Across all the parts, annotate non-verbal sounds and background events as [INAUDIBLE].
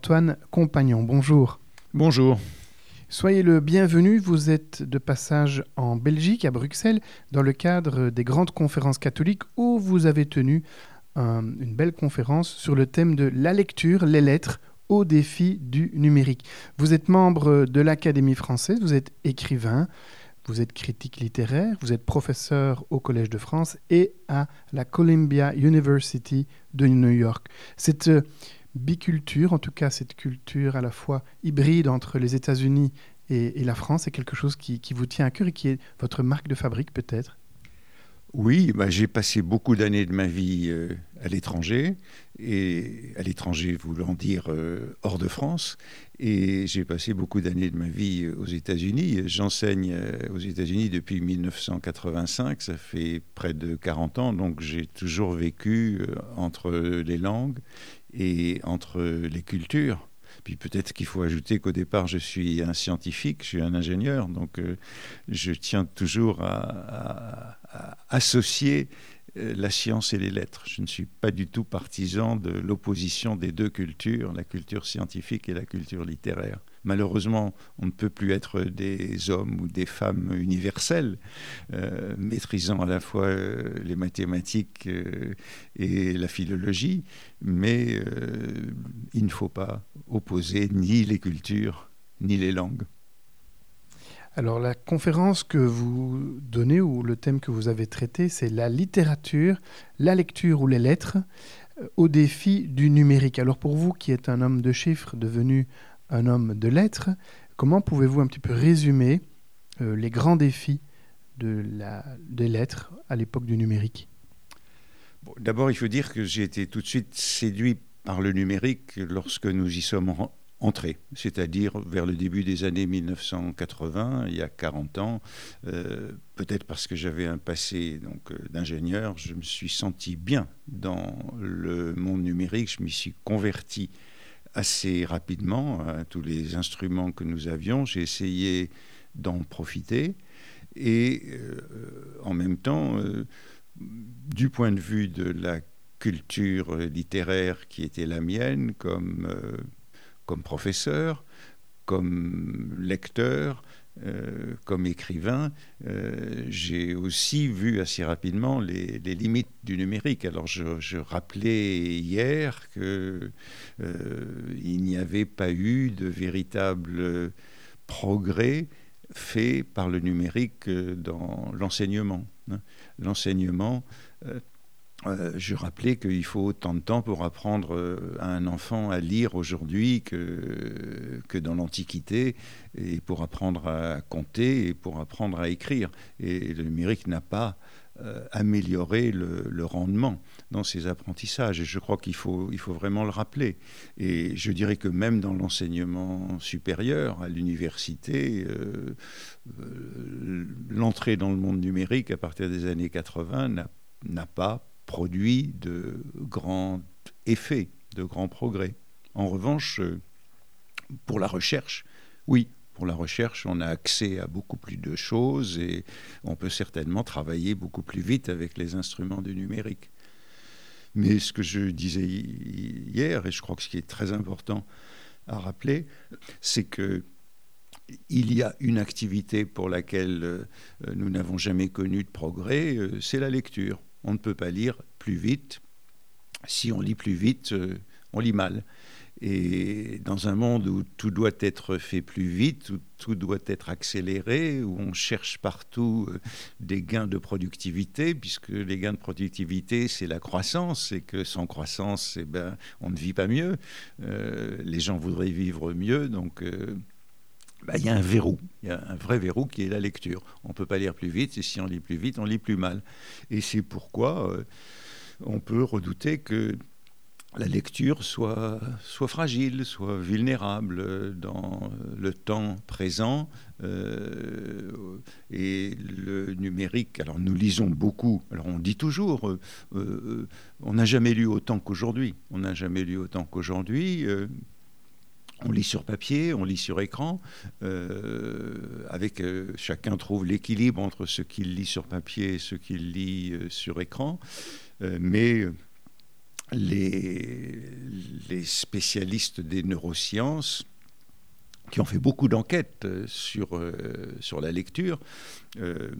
Antoine Compagnon. Bonjour. Bonjour. Soyez le bienvenu. Vous êtes de passage en Belgique, à Bruxelles, dans le cadre des grandes conférences catholiques où vous avez tenu une belle conférence sur le thème de la lecture, les lettres au défi du numérique. Vous êtes membre de l'Académie française, vous êtes écrivain, vous êtes critique littéraire, vous êtes professeur au Collège de France et à la Columbia University de New York. Cette euh, biculture, en tout cas cette culture à la fois hybride entre les États-Unis et, la France, est quelque chose qui, vous tient à cœur et qui est votre marque de fabrique peut-être? Oui, bah, j'ai passé beaucoup d'années de ma vie euh, à l'étranger, et à l'étranger voulant dire euh, hors de France, et j'ai passé beaucoup d'années de ma vie euh, aux États-Unis. J'enseigne aux États-Unis depuis 1985, ça fait près de 40 ans, donc j'ai toujours vécu entre les langues et entre les cultures. Puis peut-être qu'il faut ajouter qu'au départ, je suis un scientifique, je suis un ingénieur, donc euh, je tiens toujours à, associer euh, la science et les lettres. Je ne suis pas du tout partisan de l'opposition des deux cultures, la culture scientifique et la culture littéraire. Malheureusement, on ne peut plus être des hommes ou des femmes universels, euh, maîtrisant à la fois euh, les mathématiques euh, et la philologie, mais il ne faut pas opposer ni les cultures ni les langues. Alors la conférence que vous donnez ou le thème que vous avez traité, c'est la littérature, la lecture ou les lettres au défi du numérique. Alors pour vous qui êtes un homme de chiffres devenu un homme de lettres. Comment pouvez-vous un petit peu résumer euh, les grands défis de la, des lettres à l'époque du numérique? D'abord, il faut dire que j'ai été tout de suite séduit par le numérique lorsque nous y sommes entrés, c'est-à-dire vers le début des années 1980, il y a 40 ans. Euh, peut-être parce que j'avais un passé donc euh, d'ingénieur, je me suis senti bien dans le monde numérique, je m'y suis converti assez rapidement à tous les instruments que nous avions. J'ai essayé d'en profiter et euh, en même temps, euh, du point de vue de la culture littéraire qui était la mienne comme, euh, comme professeur, comme lecteur, euh, comme écrivain, euh, j'ai aussi vu assez rapidement les, limites du numérique. Alors je, rappelais hier qu'il euh, n'y avait pas eu de véritable progrès fait par le numérique dans l'enseignement. Hein. L'enseignement euh, je rappelais qu'il faut autant de temps pour apprendre euh, à un enfant à lire aujourd'hui que, dans l'Antiquité, et pour apprendre à compter et pour apprendre à écrire. Et le numérique n'a pas euh, amélioré le, rendement dans ces apprentissages. Et je crois qu'il faut, il faut vraiment le rappeler. Et je dirais que même dans l'enseignement supérieur, à l'université, l'entrée dans le monde numérique à partir des années 80 n'a pas produit de grands effets, de grands progrès. En revanche, euh, pour la recherche, oui, pour la recherche, on a accès à beaucoup plus de choses et on peut certainement travailler beaucoup plus vite avec les instruments du numérique. Mais ce que je disais hier, et je crois que ce qui est très important à rappeler, c'est que il y a une activité pour laquelle euh, nous n'avons jamais connu de progrès, euh, c'est la lecture on ne peut pas lire plus vite. Si on lit plus vite, euh, on lit mal. Et dans un monde où tout doit être fait plus vite, où tout doit être accéléré, où on cherche partout euh, des gains de productivité, puisque les gains de productivité, c'est la croissance, et que sans croissance, eh ben, on ne vit pas mieux. Euh, les gens voudraient vivre mieux, donc bah, il y a un verrou, il y a un vrai verrou qui est la lecture. On ne peut pas lire plus vite, et si on lit plus vite, on lit plus mal. Et c'est pourquoi on peut redouter que la lecture soit, fragile, soit vulnérable dans le temps présent. Euh, et le numérique, alors nous lisons beaucoup, alors on dit toujours, euh, euh, on n'a jamais lu autant qu'aujourd'hui, on n'a jamais lu autant qu'aujourd'hui. On lit sur papier, on lit sur écran, avec chacun trouve l'équilibre entre ce qu'il lit sur papier et ce qu'il lit sur écran, mais les, spécialistes des neurosciences qui ont fait beaucoup d'enquêtes euh, sur, euh, la lecture, euh,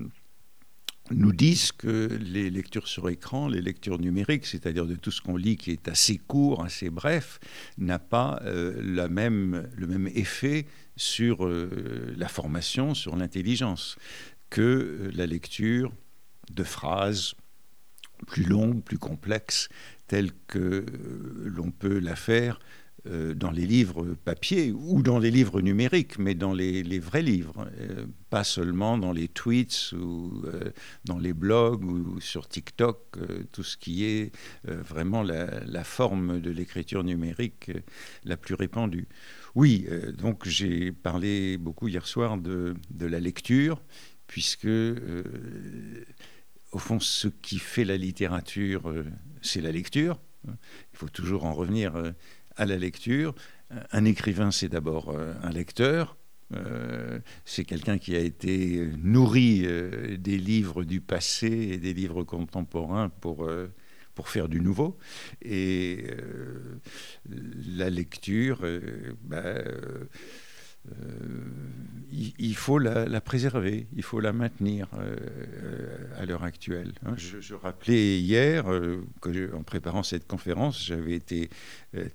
nous disent que les lectures sur écran, les lectures numériques, c'est-à-dire de tout ce qu'on lit qui est assez court, assez bref, n'a pas même, le même effet sur la formation, sur l'intelligence, que la lecture de phrases plus longues, plus complexes, telle que euh, l'on peut la faire euh, dans les livres papier ou dans les livres numériques, mais dans les, vrais livres, euh, pas seulement dans les tweets ou dans les blogs ou sur TikTok, tout ce qui est vraiment la, forme de l'écriture numérique la plus répandue. Oui, donc j'ai parlé beaucoup hier soir de, la lecture, puisque au fond, ce qui fait la littérature, euh, c'est la lecture. Il faut toujours en revenir euh, à la lecture. Un écrivain, c'est d'abord euh, un lecteur. c'est quelqu'un qui a été nourri des livres du passé et des livres contemporains pour, pour faire du nouveau. Et la lecture, bah, euh, il, faut la, préserver, il faut la maintenir euh, à l'heure actuelle. Hein. Je, rappelais hier euh, que, en préparant cette conférence, j'avais été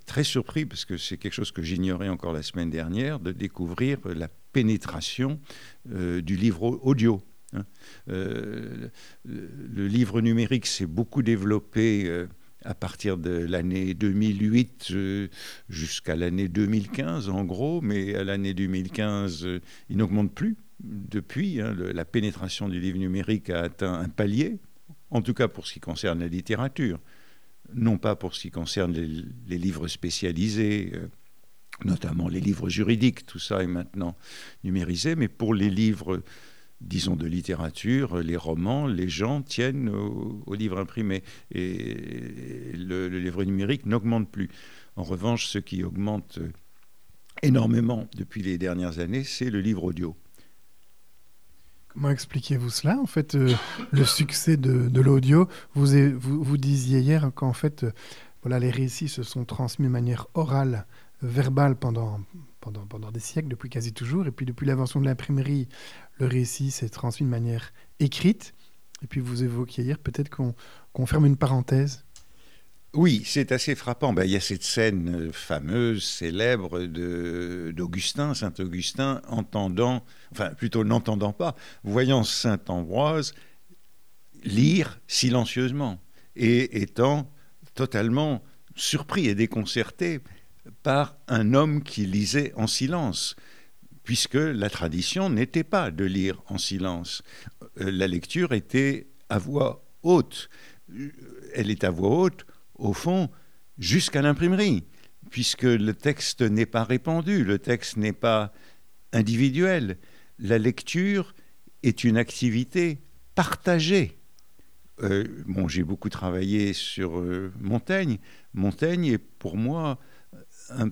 très surpris, parce que c'est quelque chose que j'ignorais encore la semaine dernière, de découvrir la pénétration du livre audio. Hein. le, livre numérique s'est beaucoup développé à partir de l'année 2008 euh, jusqu'à l'année 2015 en gros, mais à l'année 2015, euh, il n'augmente plus. Depuis, hein, la pénétration du livre numérique a atteint un palier, en tout cas pour ce qui concerne la littérature, non pas pour ce qui concerne les, livres spécialisés. Euh, notamment les livres juridiques, tout ça est maintenant numérisé, mais pour les livres disons, de littérature, les romans, les gens tiennent au, livre imprimé. Et le, livre numérique n'augmente plus. En revanche, ce qui augmente énormément depuis les dernières années, c'est le livre audio. Comment expliquez-vous cela En fait, euh, le succès de, l'audio, vous, vous, disiez hier qu'en fait, euh, voilà, les récits se sont transmis de manière orale, verbale pendant, pendant, pendant des siècles, depuis quasi toujours. Et puis depuis l'invention de l'imprimerie, le récit s'est transmis de manière écrite. Et puis vous évoquiez hier peut-être qu'on ferme une parenthèse. Oui, c'est assez frappant. Ben, il y a cette scène euh, fameuse, célèbre d'Augustin, Saint-Augustin, entendant, enfin plutôt n'entendant pas, voyant Saint-Ambroise lire silencieusement et étant totalement surpris et déconcerté par un homme qui lisait en silence puisque la tradition n'était pas de lire en silence. Euh, la lecture était à voix haute. Euh, elle est à voix haute, au fond, jusqu'à l'imprimerie, puisque le texte n'est pas répandu, le texte n'est pas individuel. La lecture est une activité partagée. Euh, bon, j'ai beaucoup travaillé sur Montaigne. Montaigne est pour moi un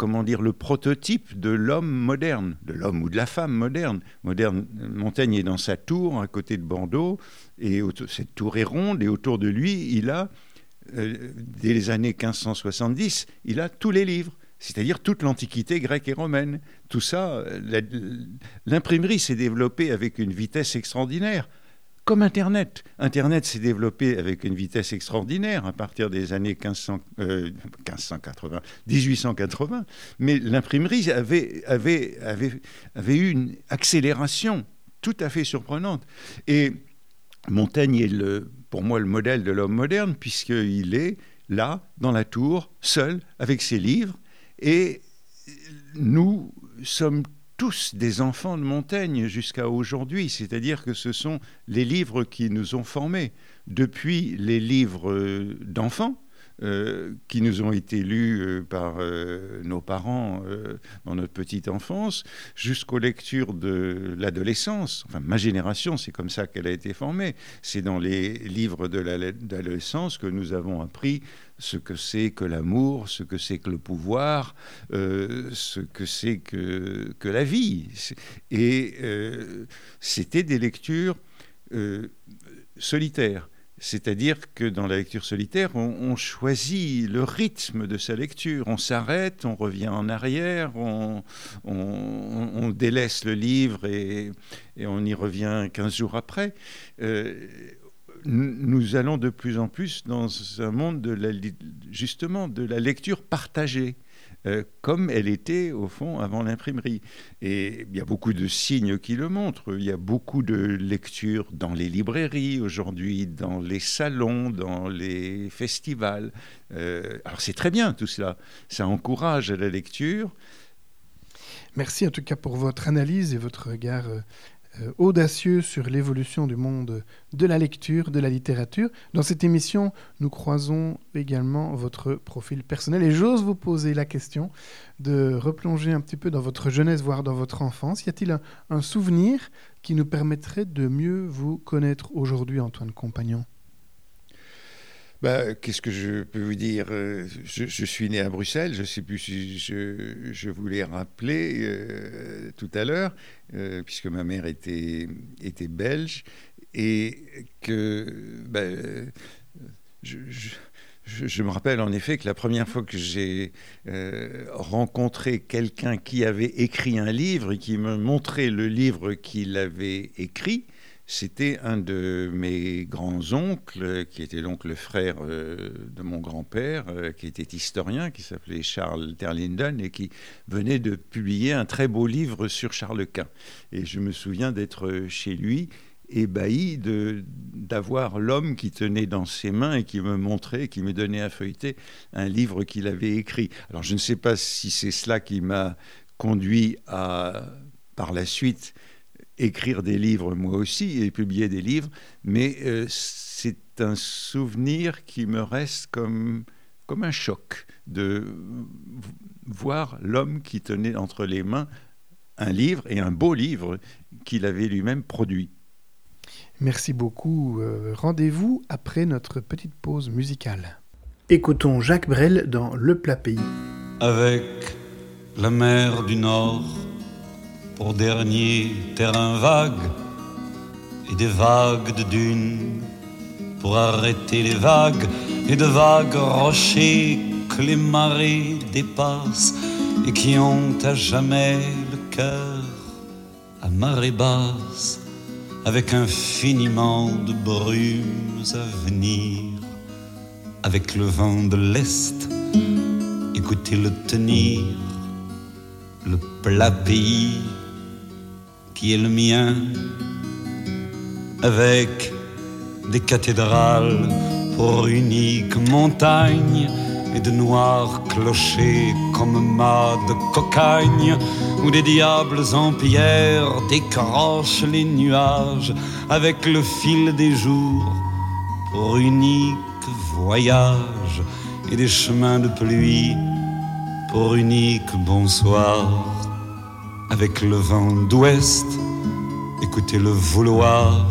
comment dire, le prototype de l'homme moderne, de l'homme ou de la femme moderne. moderne. Montaigne est dans sa tour à côté de Bordeaux, et cette tour est ronde, et autour de lui, il a, euh, dès les années 1570, il a tous les livres, c'est-à-dire toute l'Antiquité grecque et romaine. Tout ça, l'imprimerie s'est développée avec une vitesse extraordinaire comme Internet. Internet s'est développé avec une vitesse extraordinaire à partir des années 1580, 1880, euh, mais l'imprimerie avait, avait, avait, avait eu une accélération tout à fait surprenante. Et Montaigne est le, pour moi le modèle de l'homme moderne, puisqu'il est là, dans la tour, seul, avec ses livres, et nous sommes tous des enfants de Montaigne jusqu'à aujourd'hui, c'est-à-dire que ce sont les livres qui nous ont formés, depuis les livres d'enfants, euh, qui nous ont été lus euh, par euh, nos parents dans notre petite enfance, jusqu'aux lectures de l'adolescence. Enfin, ma génération, c'est comme ça qu'elle a été formée. C'est dans les livres de l'adolescence que nous avons appris ce que c'est que l'amour, ce que c'est que le pouvoir, ce que c'est que, que, la vie. Et c'était des lectures solitaires. C'est-à-dire que dans la lecture solitaire, on, choisit le rythme de sa lecture. On s'arrête, on revient en arrière, on, délaisse le livre et, on y revient 15 jours après. Euh, nous allons de plus en plus dans un monde justement de la lecture partagée. Euh, comme elle était au fond avant l'imprimerie. Et il y a beaucoup de signes qui le montrent. Il y a beaucoup de lectures dans les librairies aujourd'hui, dans les salons, dans les festivals. Euh, alors c'est très bien tout cela. Ça encourage la lecture. Merci en tout cas pour votre analyse et votre regard euh, audacieux sur l'évolution du monde de la lecture, de la littérature. Dans cette émission, nous croisons également votre profil personnel et j'ose vous poser la question de replonger un petit peu dans votre jeunesse, voire dans votre enfance. Y a-t-il un souvenir qui nous permettrait de mieux vous connaître aujourd'hui, Antoine Compagnon? Bah, Qu'est-ce que je peux vous dire euh, je, suis né à Bruxelles, je ne sais plus si je, vous l'ai rappelé euh, tout à l'heure, euh, puisque ma mère était, belge, et que bah, je, me rappelle en effet que la première fois que j'ai rencontré quelqu'un qui avait écrit un livre et qui me montrait le livre qu'il avait écrit, c'était un de mes grands-oncles, qui était donc le frère euh, de mon grand-père, euh, qui était historien, qui s'appelait Charles Terlinden, et qui venait de publier un très beau livre sur Charles Quint. Et je me souviens d'être chez lui, ébahi d'avoir l'homme qui tenait dans ses mains et qui me montrait, qui me donnait à feuilleter un livre qu'il avait écrit. Alors je ne sais pas si c'est cela qui m'a conduit à, par la suite, écrire des livres moi aussi et publier des livres, mais euh, c'est un souvenir qui me reste comme, comme un choc de voir l'homme qui tenait entre les mains un livre et un beau livre qu'il avait lui-même produit. Merci beaucoup. Euh, rendez-vous après notre petite pause musicale. Écoutons Jacques Brel dans Le Plat Pays. Avec la mer du Nord pour dernier terrain vague et des vagues de dunes pour arrêter les vagues et de vagues rochers que les marées dépassent et qui ont à jamais le cœur à marée basse avec infiniment de brumes à venir avec le vent de l'Est écoutez-le tenir le plat pays qui est le mien, avec des cathédrales pour unique montagne et de noirs clochers comme mâts de cocagne, où des diables en pierre décrochent les nuages avec le fil des jours pour unique voyage et des chemins de pluie pour unique bonsoir avec le vent d'ouest, écoutez le vouloir,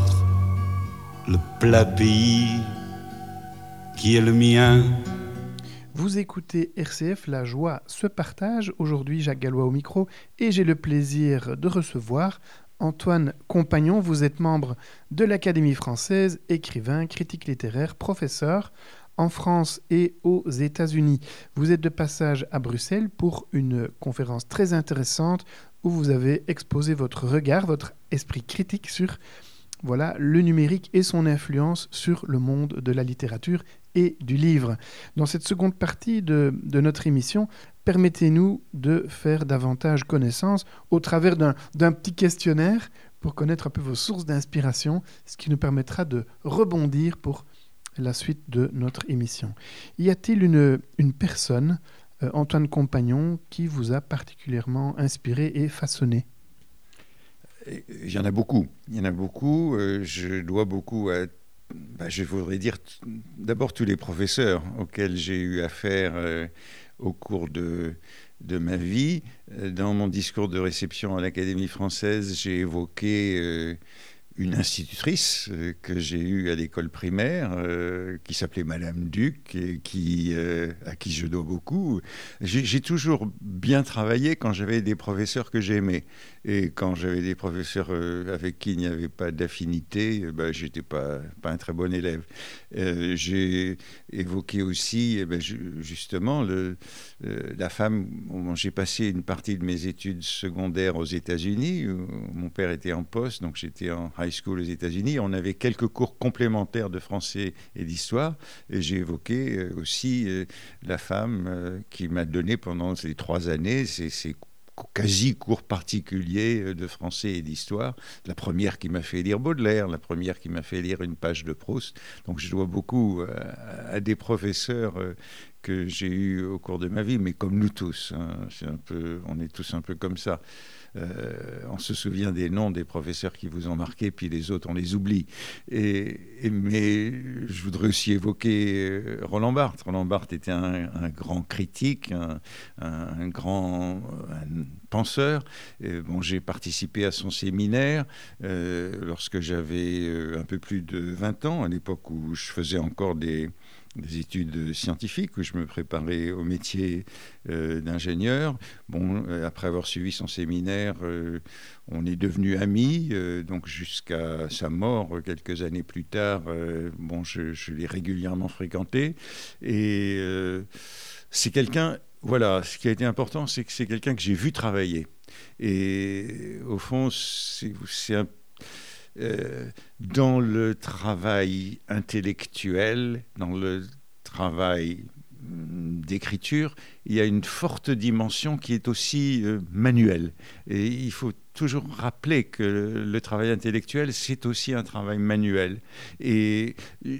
le plat pays qui est le mien. Vous écoutez RCF, la joie se partage. Aujourd'hui, Jacques Gallois au micro et j'ai le plaisir de recevoir Antoine Compagnon. Vous êtes membre de l'Académie française, écrivain, critique littéraire, professeur en France et aux États-Unis. Vous êtes de passage à Bruxelles pour une conférence très intéressante où vous avez exposé votre regard, votre esprit critique sur voilà le numérique et son influence sur le monde de la littérature et du livre. Dans cette seconde partie de, notre émission, permettez-nous de faire davantage connaissance au travers d'un petit questionnaire pour connaître un peu vos sources d'inspiration, ce qui nous permettra de rebondir pour la suite de notre émission. Y a-t-il une, une personne, euh, Antoine Compagnon, qui vous a particulièrement inspiré et façonné il y en a beaucoup. Il y en a beaucoup. Euh, je dois beaucoup à, bah, je voudrais dire d'abord tous les professeurs auxquels j'ai eu affaire euh, au cours de, de ma vie. Dans mon discours de réception à l'Académie française, j'ai évoqué une institutrice euh, que j'ai eue à l'école primaire, euh, qui s'appelait Madame Duc, et qui, euh, à qui je dois beaucoup. J'ai toujours bien travaillé quand j'avais des professeurs que j'aimais. Et quand j'avais des professeurs avec qui il n'y avait pas d'affinité, ben, j'étais pas, pas un très bon élève. j'ai évoqué aussi, eh ben, justement, la femme. J'ai passé une partie de mes études secondaires aux États-Unis. Mon père était en poste, donc j'étais en high school aux États-Unis. On avait quelques cours complémentaires de français et d'histoire. Et j'ai évoqué euh, aussi euh, la femme euh, qui m'a donné pendant ces trois années ces, ces quasi cours particuliers de français et d'histoire. La première qui m'a fait lire Baudelaire, la première qui m'a fait lire une page de Proust. Donc je dois beaucoup à, des professeurs que j'ai eus au cours de ma vie, mais comme nous tous. Hein. un peu, on est tous un peu comme ça. Euh, on se souvient des noms des professeurs qui vous ont marqué, puis les autres, on les oublie. Et, mais je voudrais aussi évoquer euh, Roland Barthes. Roland Barthes était un, grand critique, un, grand penseur. bon, j'ai participé à son séminaire euh, lorsque j'avais un peu plus de 20 ans, à l'époque où je faisais encore des des études scientifiques où je me préparais au métier euh, d'ingénieur. Bon, euh, après avoir suivi son séminaire, euh, on est devenus amis, donc jusqu'à sa mort quelques années plus tard. bon, je, je l'ai régulièrement fréquenté et c'est quelqu'un. Voilà, ce qui a été important, c'est que c'est quelqu'un que j'ai vu travailler. Et au fond, c'est un euh, dans le travail intellectuel, dans le travail mm, d'écriture, il y a une forte dimension qui est aussi euh, manuelle. Et il faut toujours rappeler que le travail intellectuel, c'est aussi un travail manuel. Et euh,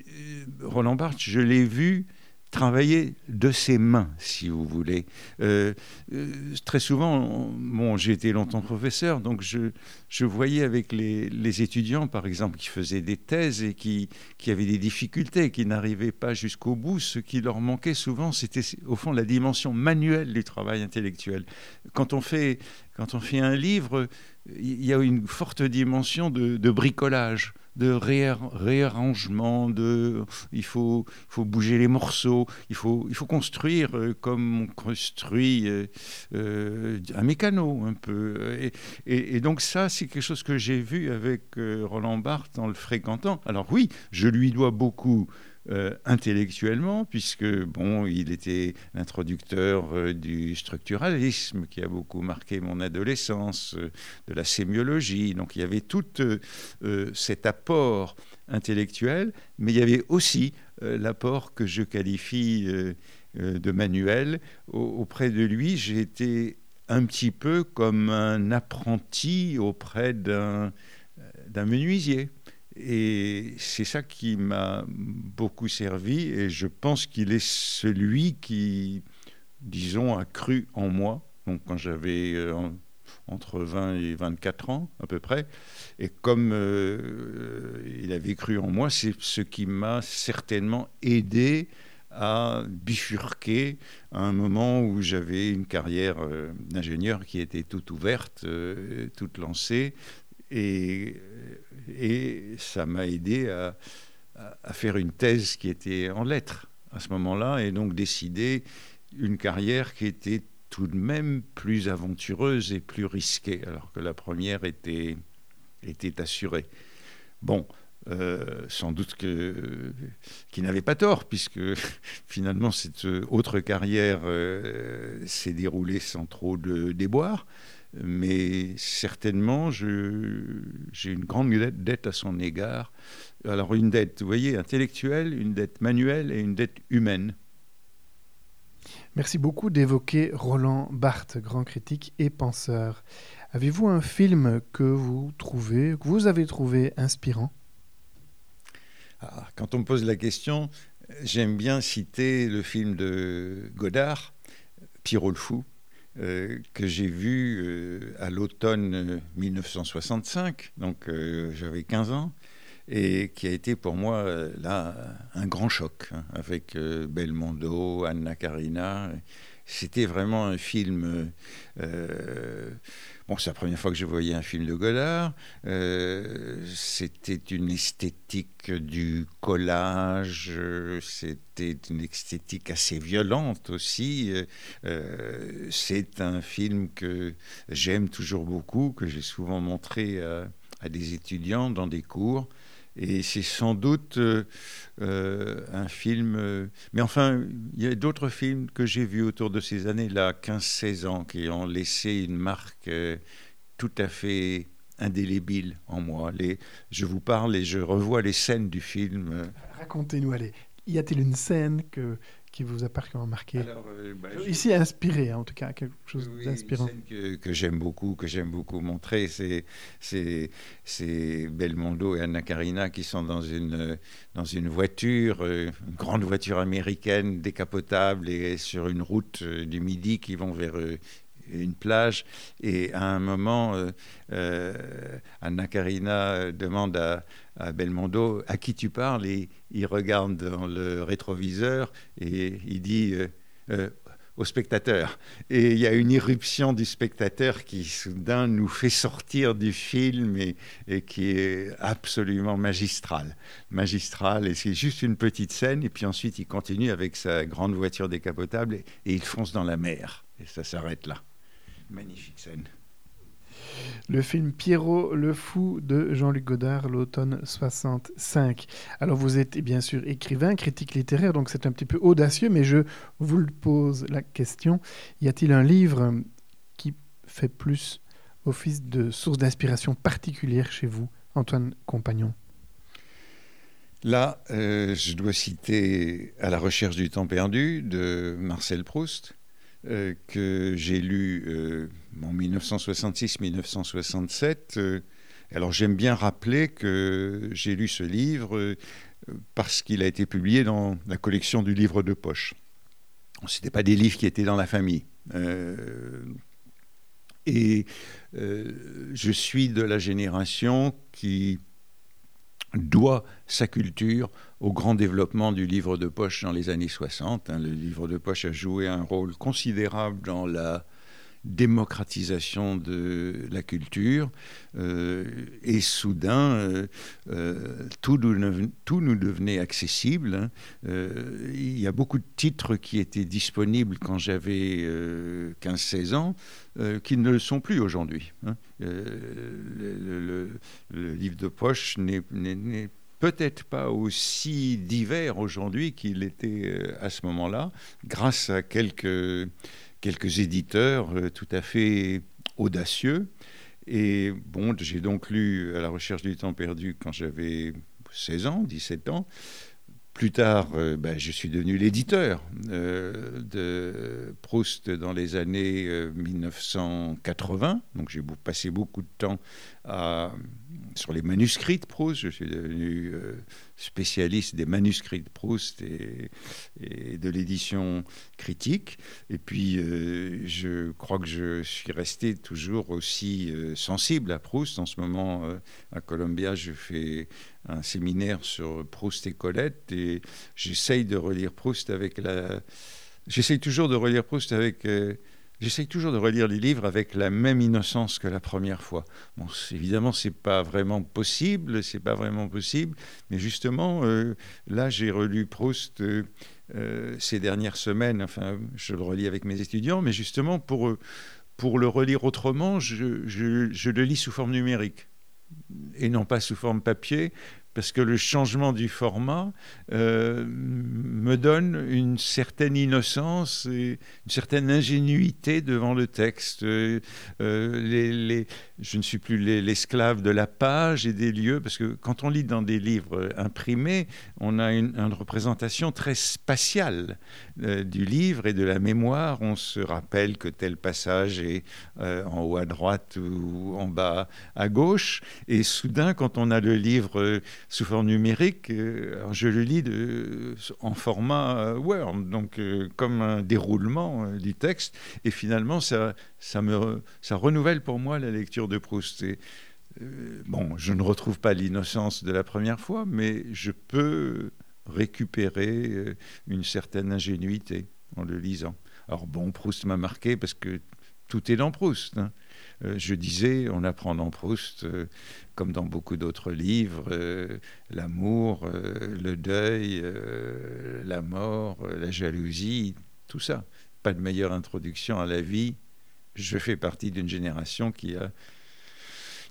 Roland Barthes, je l'ai vu travailler de ses mains, si vous voulez. Euh, euh, très souvent, bon, j'ai été longtemps professeur, donc je, je voyais avec les, étudiants, par exemple, qui faisaient des thèses et qui, avaient des difficultés, qui n'arrivaient pas jusqu'au bout, ce qui leur manquait souvent, c'était au fond la dimension manuelle du travail intellectuel. Quand on fait, quand on fait un livre, il y a une forte dimension de, bricolage de réarrangement, il, faut, bouger les morceaux, il faut, il faut construire euh, comme on construit euh, euh, un mécano un peu. Et, et donc ça, c'est quelque chose que j'ai vu avec Roland Barthes en le fréquentant. Alors oui, je lui dois beaucoup euh, intellectuellement, puisque bon, il était l'introducteur euh, du structuralisme qui a beaucoup marqué mon adolescence, euh, de la sémiologie. Donc il y avait tout cet apport intellectuel, mais il y avait aussi l'apport que je qualifie de manuel. auprès de lui, j'ai été un petit peu comme un apprenti auprès d'un menuisier. Et c'est ça qui m'a beaucoup servi et je pense qu'il est celui qui, disons, a cru en moi. Donc quand j'avais euh, entre 20 et 24 ans à peu près. Et comme euh, il avait cru en moi, c'est ce qui m'a certainement aidé à bifurquer à un moment où j'avais une carrière euh, d'ingénieur qui était toute ouverte, toute lancée, et, et ça m'a aidé à, à, faire une thèse qui était en lettres à ce moment-là, et donc décider une carrière qui était tout de même plus aventureuse et plus risquée, alors que la première était, était assurée. Bon, euh, sans doute que, qu'il n'avait pas tort, puisque [LAUGHS] finalement cette autre carrière euh, s'est déroulée sans trop de déboires. mais certainement, j'ai une grande dette à son égard. Alors une dette, vous voyez, intellectuelle, une dette manuelle et une dette humaine. Merci beaucoup d'évoquer Roland Barthes, grand critique et penseur. Avez-vous un film que vous trouvez, que vous avez trouvé inspirant? Ah, Quand on me pose la question, j'aime bien citer le film de Godard, Pierrot le Fou, euh, que j'ai vu euh, à l'automne 1965, donc euh, j'avais 15 ans, et qui a été pour moi là un grand choc, hein, avec Belmondo, Anna Karina. C'était vraiment un film Bon, c'est la première fois que je voyais un film de Godard. Euh, c'était une esthétique du collage, c'était une esthétique assez violente aussi. Euh, c'est un film que j'aime toujours beaucoup, que j'ai souvent montré à, des étudiants dans des cours. Et c'est sans doute euh, euh, un film. Euh, mais enfin, il y a d'autres films que j'ai vus autour de ces années-là, 15-16 ans, qui ont laissé une marque tout à fait indélébile en moi. Je vous parle et je revois les scènes du film. Racontez-nous, allez. Y a-t-il une scène que, qui vous a particulièrement marqué euh, bah, Ici, inspiré, en tout cas, quelque chose d'inspirant. Que, que j'aime beaucoup, que j'aime beaucoup montrer, c'est, c'est, Belmondo et Anna Karina qui sont dans une, dans une voiture, euh, une grande voiture américaine décapotable et sur une route euh, du Midi qui vont vers une plage. Et à un moment, Anna Karina demande à, à Belmondo à qui tu parles et il regarde dans le rétroviseur et il dit euh, euh, au spectateur. Et il y a une irruption du spectateur qui soudain nous fait sortir du film et, et qui est absolument magistral. Magistral, et c'est juste une petite scène, et puis ensuite il continue avec sa grande voiture décapotable et il fonce dans la mer. Et ça s'arrête là. Magnifique scène le film Pierrot le Fou de Jean-Luc Godard, l'automne 65. Alors vous êtes bien sûr écrivain, critique littéraire, donc c'est un petit peu audacieux, mais je vous le pose la question. Y a-t-il un livre qui fait plus office de source d'inspiration particulière chez vous, Antoine Compagnon? Là, euh, je dois citer À la recherche du temps perdu de Marcel Proust, euh, que j'ai lu euh, en 1966-1967. Euh, alors j'aime bien rappeler que j'ai lu ce livre parce qu'il a été publié dans la collection du livre de poche. Ce n'étaient pas des livres qui étaient dans la famille. et je suis de la génération qui doit sa culture au grand développement du livre de poche dans les années 60. Hein. Le livre de poche a joué un rôle considérable dans la démocratisation de la culture euh, et soudain euh, euh, tout, nous, devenait accessible. Hein. il y a beaucoup de titres qui étaient disponibles quand j'avais 15-16 ans qui ne le sont plus aujourd'hui. Hein. Le, le, livre de poche n'est peut-être pas aussi divers aujourd'hui qu'il était à ce moment-là, grâce à quelques quelques éditeurs euh, tout à fait audacieux. Et bon, j'ai donc lu À la recherche du temps perdu quand j'avais 16 ans, 17 ans. Plus tard, euh, ben, je suis devenu l'éditeur euh, de Proust dans les années 1980. Donc j'ai passé beaucoup de temps à sur les manuscrits de Proust. Je suis devenu euh, spécialiste des manuscrits de Proust et, de l'édition critique. Et puis, euh, je crois que je suis resté toujours aussi euh, sensible à Proust. En ce moment, à Columbia, je fais un séminaire sur Proust et Colette et j'essaye de relire Proust avec la... J'essaye toujours de relire Proust avec J'essaye toujours de relire les livres avec la même innocence que la première fois. Bon, évidemment, c'est pas vraiment possible, c'est pas vraiment possible, mais justement, euh, là, j'ai relu Proust euh, euh, ces dernières semaines. Enfin, je le relis avec mes étudiants, mais justement pour pour le relire autrement, je, je, je le lis sous forme numérique et non pas sous forme papier, parce que le changement du format euh, me donne une certaine innocence et une certaine ingénuité devant le texte. Euh, je ne suis plus l'esclave de la page et des lieux, parce que quand on lit dans des livres imprimés, on a une, représentation très spatiale euh, du livre et de la mémoire. On se rappelle que tel passage est en haut à droite ou en bas à gauche, et soudain, quand on a le livre sous forme numérique, euh, je le lis en format euh, Word, donc euh, comme un déroulement du texte, et finalement ça, ça, me, ça renouvelle pour moi la lecture de Proust. bon, je ne retrouve pas l'innocence de la première fois, mais je peux récupérer une certaine ingénuité en le lisant. Alors bon, Proust m'a marqué parce que tout est dans Proust. Hein. Euh, je disais, on apprend dans Proust, euh, comme dans beaucoup d'autres livres, euh, l'amour, le deuil, la mort, la jalousie, tout ça. Pas de meilleure introduction à la vie. Je fais partie d'une génération qui a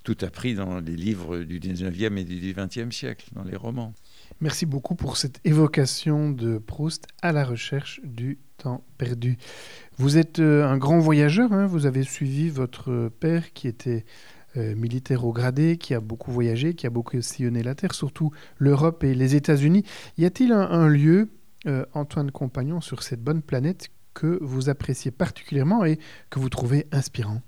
tout appris dans les livres du 19e et du 20e siècle, dans les romans. Merci beaucoup pour cette évocation de Proust à la recherche du temps perdu. Vous êtes euh, un grand voyageur, hein. vous avez suivi votre père qui était euh, militaire au gradé, qui a beaucoup voyagé, qui a beaucoup sillonné la Terre, surtout l'Europe et les États-Unis. Y a-t-il un, lieu, euh, Antoine Compagnon, sur cette bonne planète que vous appréciez particulièrement et que vous trouvez inspirant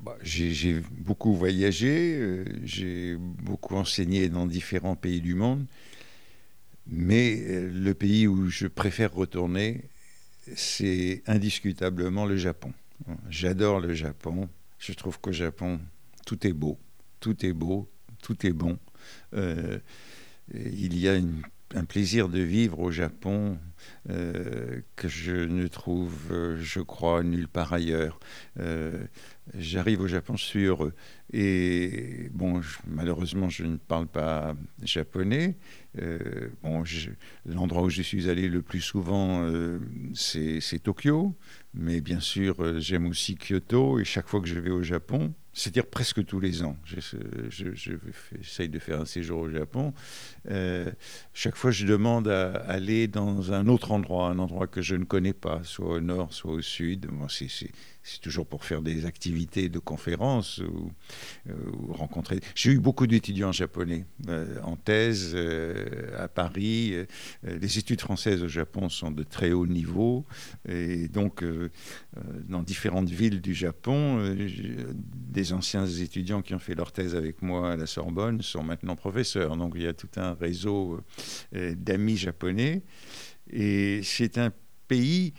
bah, J'ai beaucoup voyagé, j'ai beaucoup enseigné dans différents pays du monde. Mais euh, le pays où je préfère retourner, c'est indiscutablement le Japon. J'adore le Japon. Je trouve qu'au Japon, tout est beau, tout est beau, tout est bon. Euh, il y a un plaisir de vivre au Japon euh, que je ne trouve, je crois, nulle part ailleurs. J'arrive au Japon, je suis heureux. Et bon, malheureusement, je ne parle pas japonais. Euh, bon, l'endroit où je suis allé le plus souvent, euh, c'est Tokyo. Mais bien sûr, euh, j'aime aussi Kyoto. Et chaque fois que je vais au Japon, c'est-à-dire presque tous les ans. J'essaye de faire un séjour au Japon. Euh, chaque fois, je demande à aller dans un autre endroit, un endroit que je ne connais pas, soit au nord, soit au sud. Bon, c'est toujours pour faire des activités de conférences ou, euh, rencontrer. J'ai eu beaucoup d'étudiants japonais euh, en thèse à Paris. les études françaises au Japon sont de très haut niveau. Et donc, dans différentes villes du Japon, des anciens étudiants qui ont fait leur thèse avec moi à la Sorbonne sont maintenant professeurs. Donc il y a tout un réseau euh, d'amis japonais. Et c'est un pays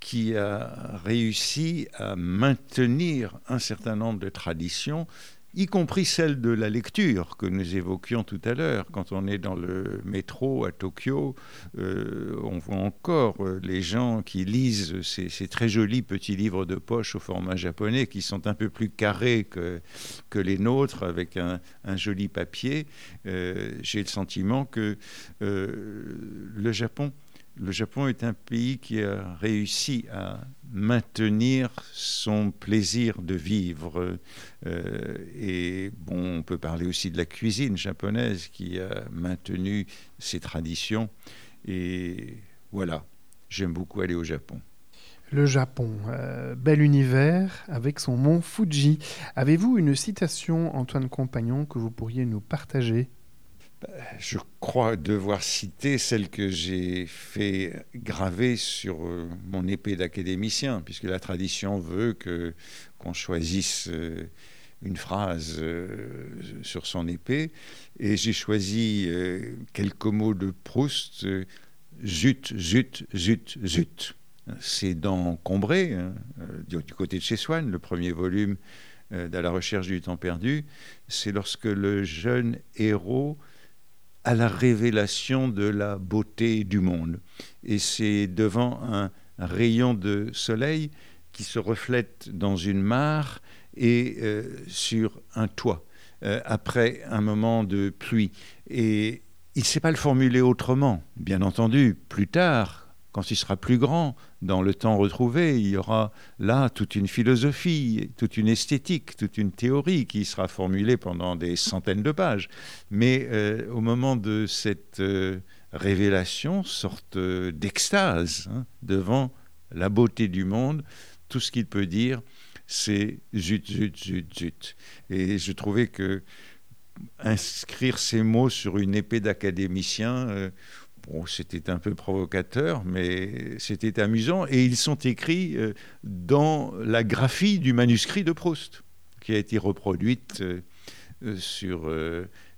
qui a réussi à maintenir un certain nombre de traditions y compris celle de la lecture que nous évoquions tout à l'heure. Quand on est dans le métro à Tokyo, euh, on voit encore euh, les gens qui lisent ces, très jolis petits livres de poche au format japonais qui sont un peu plus carrés que, que les nôtres avec un, joli papier. Euh, j'ai le sentiment que le Japon le Japon est un pays qui a réussi à maintenir son plaisir de vivre. Euh, et bon, on peut parler aussi de la cuisine japonaise qui a maintenu ses traditions. Et voilà, j'aime beaucoup aller au Japon. Le Japon, euh, bel univers avec son mont Fuji. Avez-vous une citation, Antoine Compagnon, que vous pourriez nous partager? Je crois devoir citer celle que j'ai fait graver sur euh, mon épée d'académicien, puisque la tradition veut qu'on choisisse euh, une phrase euh, sur son épée, et j'ai choisi quelques mots de Proust zut, zut, zut, zut. C'est dans Combray, hein, du, côté de chez Swann, le premier volume de la recherche du temps perdu. C'est lorsque le jeune héros à la révélation de la beauté du monde. Et c'est devant un, rayon de soleil qui se reflète dans une mare et euh, sur un toit, euh, après un moment de pluie. Et il ne sait pas le formuler autrement. Bien entendu, plus tard, quand il sera plus grand, dans le temps retrouvé, il y aura là toute une philosophie, toute une esthétique, toute une théorie qui sera formulée pendant des centaines de pages. Mais euh, au moment de cette euh, révélation, sorte d'extase hein, devant la beauté du monde, tout ce qu'il peut dire, c'est zut, zut, zut, zut. Et je trouvais que inscrire ces mots sur une épée d'académicien, euh, c'était un peu provocateur, mais c'était amusant. Et ils sont écrits euh, dans la graphie du manuscrit de Proust, qui a été reproduite euh, sur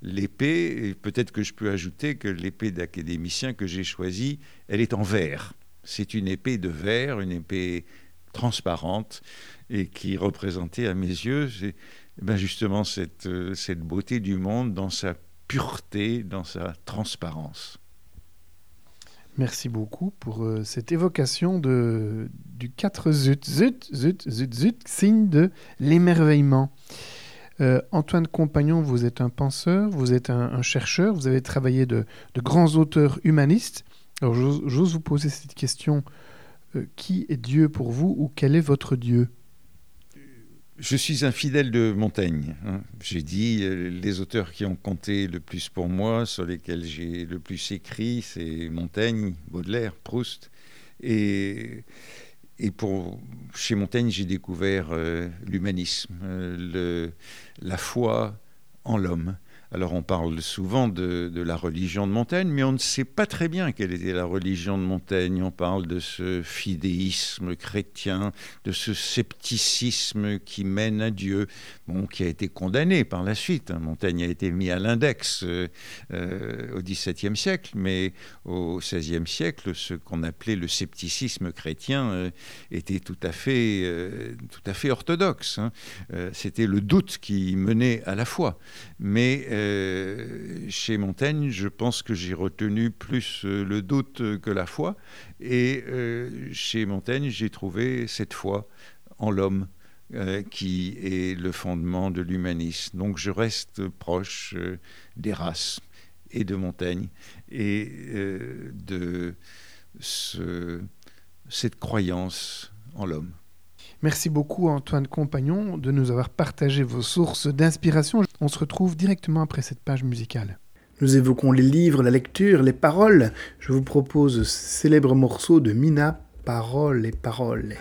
l'épée. Et peut-être que je peux ajouter que l'épée d'académicien que j'ai choisie, elle est en verre. C'est une épée de verre, une épée transparente, et qui représentait à mes yeux ben justement cette beauté du monde dans sa pureté, dans sa transparence. Merci beaucoup pour euh, cette évocation du 4 zut, zut, zut, zut, zut, signe de l'émerveillement. Euh, Antoine Compagnon, vous êtes un penseur, vous êtes un, chercheur, vous avez travaillé de, de grands auteurs humanistes. Alors j'ose vous poser cette question. Euh, qui est Dieu pour vous ou quel est votre Dieu? Je suis un fidèle de Montaigne. Hein. J'ai dit euh, les auteurs qui ont compté le plus pour moi, sur lesquels j'ai le plus écrit, c'est Montaigne, Baudelaire, Proust. Et, pour, chez Montaigne, j'ai découvert euh, l'humanisme, euh, la foi en l'homme. Alors on parle souvent de, la religion de Montaigne, mais on ne sait pas très bien quelle était la religion de Montaigne. On parle de ce fidéisme chrétien, de ce scepticisme qui mène à Dieu, qui a été condamné par la suite. Hein. Montaigne a été mis à l'index euh, euh, au XVIIe siècle, mais au XVIe siècle, ce qu'on appelait le scepticisme chrétien euh, était tout à fait, tout à fait orthodoxe. Hein. C'était le doute qui menait à la foi. Mais euh, chez Montaigne, je pense que j'ai retenu plus euh, le doute que la foi. Et euh, chez Montaigne, j'ai trouvé cette foi en l'homme. qui est le fondement de l'humanisme. Donc je reste proche des races et de Montaigne et de cette croyance en l'homme. Merci beaucoup Antoine Compagnon de nous avoir partagé vos sources d'inspiration. On se retrouve directement après cette page musicale. Nous évoquons les livres, la lecture, les paroles. Je vous propose ce célèbre morceau de Mina, Paroles et Paroles.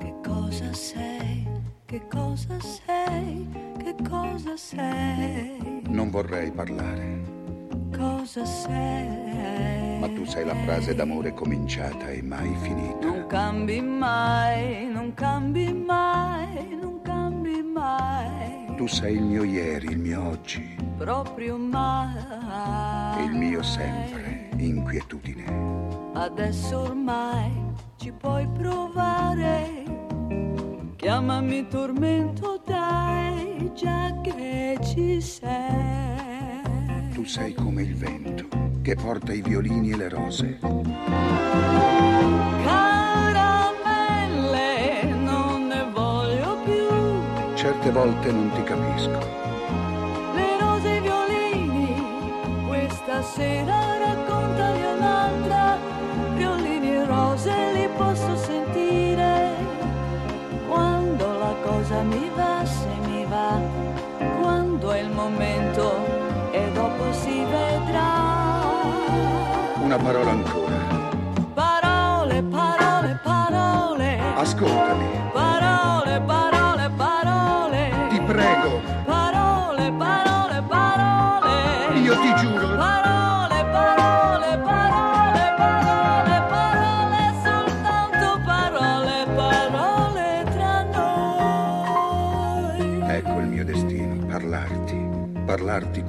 Che cosa sei? Che cosa sei? Che cosa sei? Non vorrei parlare. Cosa sei? Ma tu sei la frase d'amore cominciata e mai finita. Non cambi mai, non cambi mai, non cambi mai. Tu sei il mio ieri, il mio oggi. Proprio mai. Il mio sempre, inquietudine. Adesso ormai ci puoi provare. Chiamami tormento, dai, già che ci sei tu sei come il vento che porta i violini e le rose. Caramelle, Certe volte non ti capisco. Le rose e i violini, questa sera raccontali un'altra. Violini e rose li posso sentire. Quando la cosa mi va, se mi va, quando è il momento e dopo si vedrà. Una parola ancora. Parole, parole, parole. Ascoltami.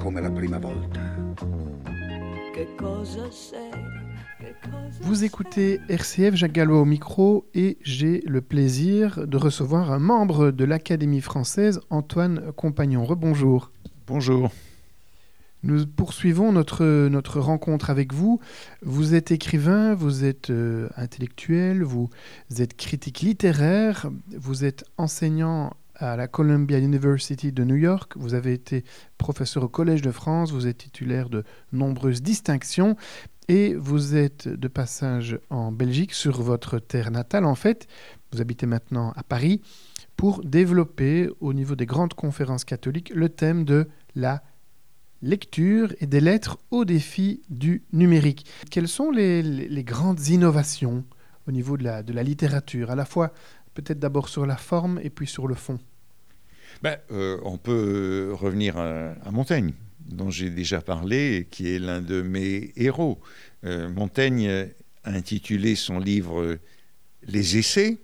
Come la prima volta. Vous écoutez RCF, Jacques Gallois au micro et j'ai le plaisir de recevoir un membre de l'Académie française, Antoine Compagnon. Rebonjour. Bonjour. Nous poursuivons notre, notre rencontre avec vous. Vous êtes écrivain, vous êtes euh, intellectuel, vous êtes critique littéraire, vous êtes enseignant à la Columbia University de New York. Vous avez été professeur au Collège de France, vous êtes titulaire de nombreuses distinctions et vous êtes de passage en Belgique, sur votre terre natale en fait. Vous habitez maintenant à Paris pour développer au niveau des grandes conférences catholiques le thème de la lecture et des lettres au défi du numérique. Quelles sont les, grandes innovations au niveau de la, de la littérature, à la fois peut-être d'abord sur la forme et puis sur le fond ben, euh, On peut revenir à, Montaigne, dont j'ai déjà parlé, qui est l'un de mes héros. Euh, Montaigne a intitulé son livre Les Essais,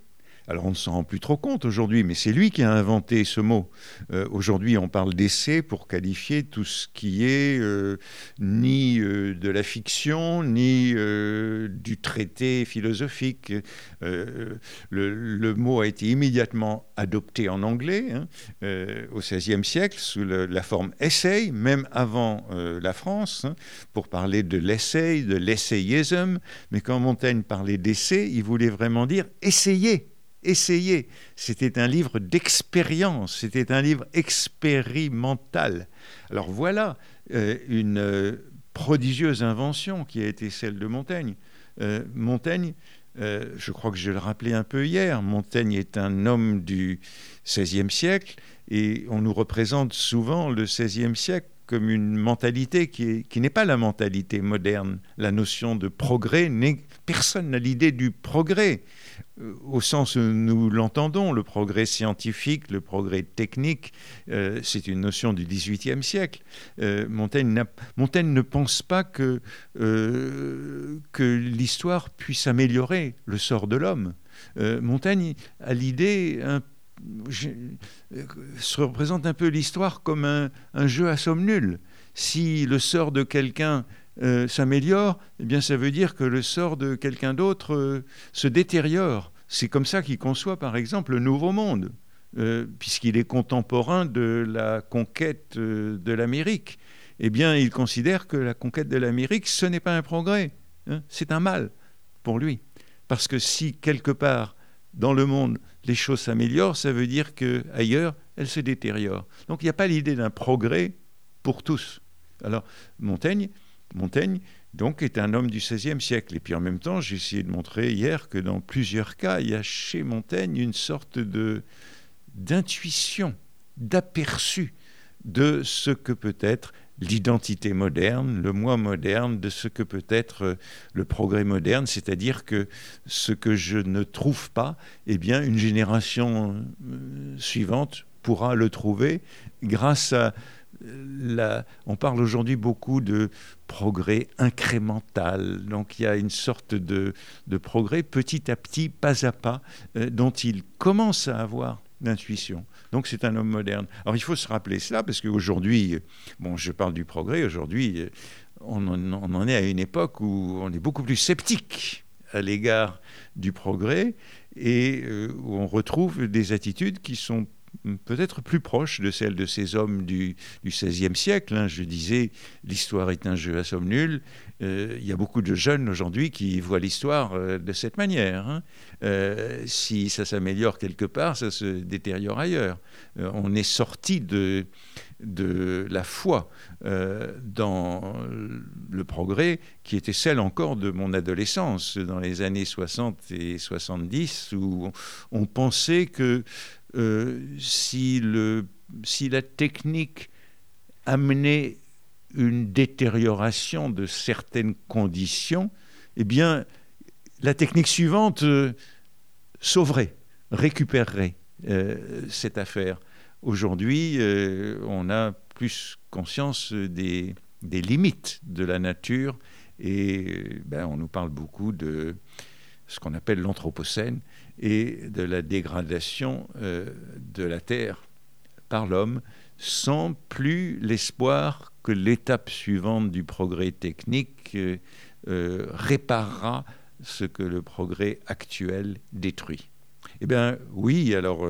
alors on ne s'en rend plus trop compte aujourd'hui, mais c'est lui qui a inventé ce mot. Euh, aujourd'hui, on parle d'essai pour qualifier tout ce qui est euh, ni euh, de la fiction, ni du traité philosophique. Le, mot a été immédiatement adopté en anglais hein, au XVIe siècle sous la forme essay, même avant la France, hein, pour parler de l'essai, de l'essayisme. Mais quand Montaigne parlait d'essai, il voulait vraiment dire essayer essayer. C'était un livre d'expérience, c'était un livre expérimental. Alors voilà euh, une euh, prodigieuse invention qui a été celle de Montaigne. Euh, Montaigne, je crois que je le rappelais un peu hier, Montaigne est un homme du XVIe siècle et on nous représente souvent le XVIe siècle comme une mentalité qui, n'est pas la mentalité moderne. La notion de progrès, personne n'a l'idée du progrès. Euh, au sens où nous l'entendons, le progrès scientifique, le progrès technique, euh, c'est une notion du XVIIIe siècle. Euh, Montaigne, Montaigne, ne pense pas que, que l'histoire puisse améliorer le sort de l'homme. Montaigne a l'idée se représente un peu l'histoire comme un, un, jeu à somme nulle. Si le sort de quelqu'un euh, s'améliore, eh bien ça veut dire que le sort de quelqu'un d'autre euh, se détériore. C'est comme ça qu'il conçoit par exemple le Nouveau Monde, euh, puisqu'il est contemporain de la conquête de l'Amérique. Eh bien, il considère que la conquête de l'Amérique, ce n'est pas un progrès, hein, c'est un mal pour lui. Parce que si quelque part dans le monde les choses s'améliorent, ça veut dire qu'ailleurs, elles se détériorent. Donc il n'y a pas l'idée d'un progrès pour tous. Alors Montaigne, Montaigne, donc, est un homme du XVIe siècle. Et puis en même temps, j'ai essayé de montrer hier que dans plusieurs cas, il y a chez Montaigne une sorte de d'intuition, d'aperçu de ce que peut être l'identité moderne, le moi moderne, de ce que peut être le progrès moderne, c'est-à-dire que ce que je ne trouve pas, eh bien, une génération euh, suivante pourra le trouver grâce à on parle aujourd'hui beaucoup de progrès incrémental. Donc il y a une sorte de, progrès petit à petit, pas à pas, euh, dont il commence à avoir l'intuition. Donc c'est un homme moderne. Alors il faut se rappeler cela parce qu'aujourd'hui, bon, je parle du progrès, aujourd'hui, on, on, en est à une époque où on est beaucoup plus sceptique à l'égard du progrès et euh, où on retrouve des attitudes qui sont peut-être plus proche de celle de ces hommes du, XVIe siècle. Hein. Je disais, l'histoire est un jeu à somme nulle. Euh, il y a beaucoup de jeunes aujourd'hui qui voient l'histoire euh, de cette manière. Hein. Euh, si ça s'améliore quelque part, ça se détériore ailleurs. on est sorti de, de la foi dans le progrès qui était celle encore de mon adolescence dans les années 60 et 70 où on pensait que si, le, si la technique amenait une détérioration de certaines conditions, eh bien, la technique suivante euh, sauverait, récupérerait euh, cette affaire. Aujourd'hui, on a plus conscience des, des, limites de la nature et ben, on nous parle beaucoup de ce qu'on appelle l'Anthropocène, et de la dégradation euh, de la Terre par l'homme, sans plus l'espoir que l'étape suivante du progrès technique euh, euh, réparera ce que le progrès actuel détruit. Eh bien oui, alors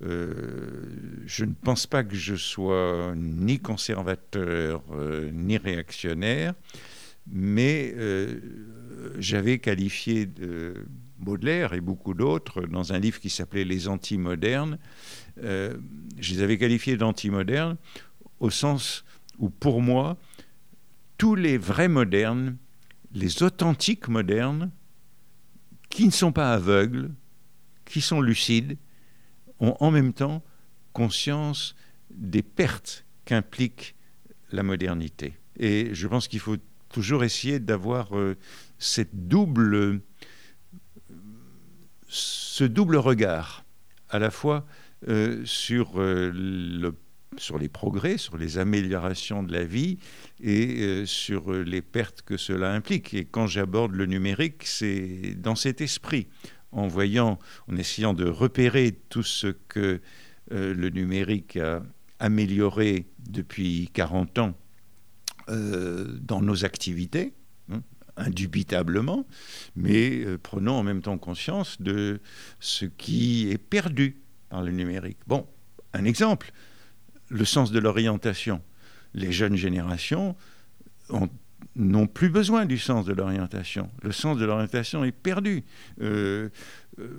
je ne pense pas que je sois ni conservateur ni réactionnaire, mais j'avais qualifié de Baudelaire et beaucoup d'autres dans un livre qui s'appelait Les Antimodernes. Euh, je les avais qualifiés d'antimodernes au sens où, pour moi, tous les vrais modernes les authentiques modernes, qui ne sont pas aveugles, qui sont lucides, ont en même temps conscience des pertes qu'implique la modernité. Et je pense qu'il faut toujours essayer d'avoir euh, cette double, ce double regard, à la fois euh, sur, euh, sur les progrès, sur les améliorations de la vie et sur les pertes que cela implique. Et quand j'aborde le numérique, c'est dans cet esprit, en voyant, en essayant de repérer tout ce que le numérique a amélioré depuis 40 ans euh, dans nos activités, hein, indubitablement, mais euh, prenons en même temps conscience de ce qui est perdu par le numérique. Bon, un exemple, le sens de l'orientation. Les jeunes générations n'ont plus besoin du sens de l'orientation. Le sens de l'orientation est perdu. Euh,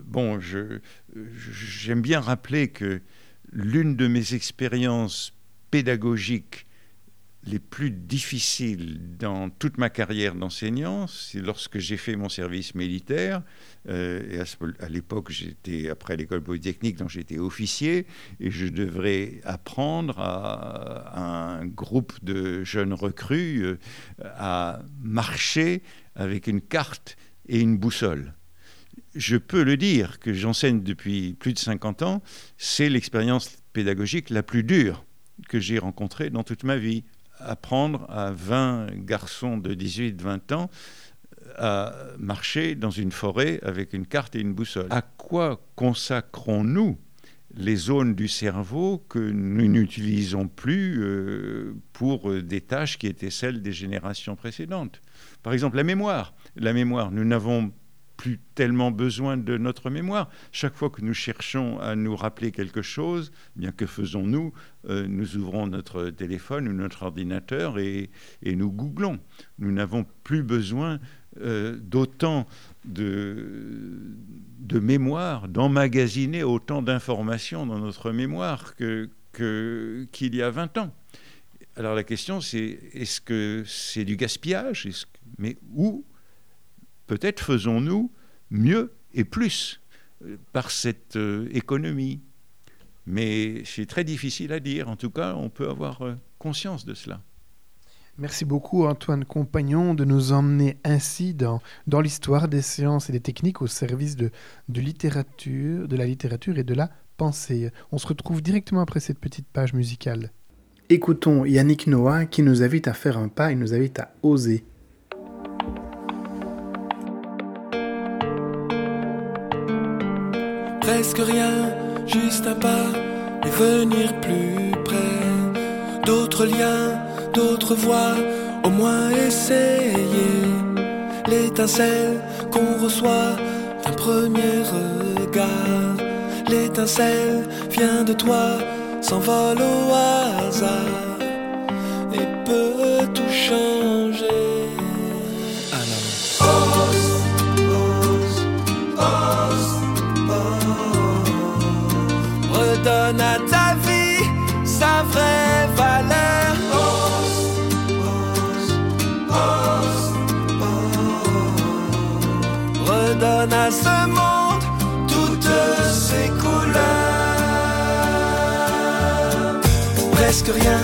bon, j'aime bien rappeler que l'une de mes expériences pédagogiques les plus difficiles dans toute ma carrière d'enseignant, c'est lorsque j'ai fait mon service militaire. Euh, et à, l'époque, j'étais après l'école polytechnique, donc j'étais officier, et je devrais apprendre à, un groupe de jeunes recrues euh, à marcher avec une carte et une boussole. Je peux le dire que j'enseigne depuis plus de 50 ans, c'est l'expérience pédagogique la plus dure que j'ai rencontrée dans toute ma vie apprendre à 20 garçons de 18-20 ans à marcher dans une forêt avec une carte et une boussole. À quoi consacrons-nous les zones du cerveau que nous n'utilisons plus euh, pour des tâches qui étaient celles des générations précédentes? Par exemple, la mémoire. La mémoire, nous n'avons plus tellement besoin de notre mémoire. Chaque fois que nous cherchons à nous rappeler quelque chose, bien que faisons-nous? Euh, Nous ouvrons notre téléphone ou notre ordinateur et, nous googlons. Nous n'avons plus besoin euh, d'autant de, de mémoire, d'emmagasiner autant d'informations dans notre mémoire qu'il que, qu'il y a 20 ans. Alors la question c'est est-ce que c'est du gaspillage? Mais où peut-être faisons-nous mieux et plus euh, par cette euh, économie. Mais c'est très difficile à dire. En tout cas, on peut avoir euh, conscience de cela. Merci beaucoup Antoine Compagnon de nous emmener ainsi dans, dans l'histoire des sciences et des techniques au service de, de, littérature, de la littérature et de la pensée. On se retrouve directement après cette petite page musicale. Écoutons Yannick Noah qui nous invite à faire un pas et nous invite à oser. Presque rien, juste un pas et venir plus près. D'autres liens, d'autres voix, au moins essayer. L'étincelle qu'on reçoit d'un premier regard. L'étincelle vient de toi, s'envole au hasard donne à ta vie sa vraie valeur. Redonne à ce monde toutes ses couleurs. Presque rien,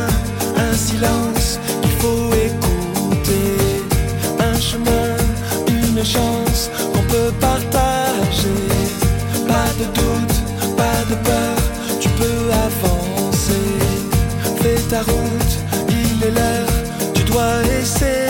un silence qu'il faut écouter. Un chemin, une chance qu'on peut partager. Pas de doute, pas de peur peux avancer. Fais ta route, il est l'heure, tu dois essayer.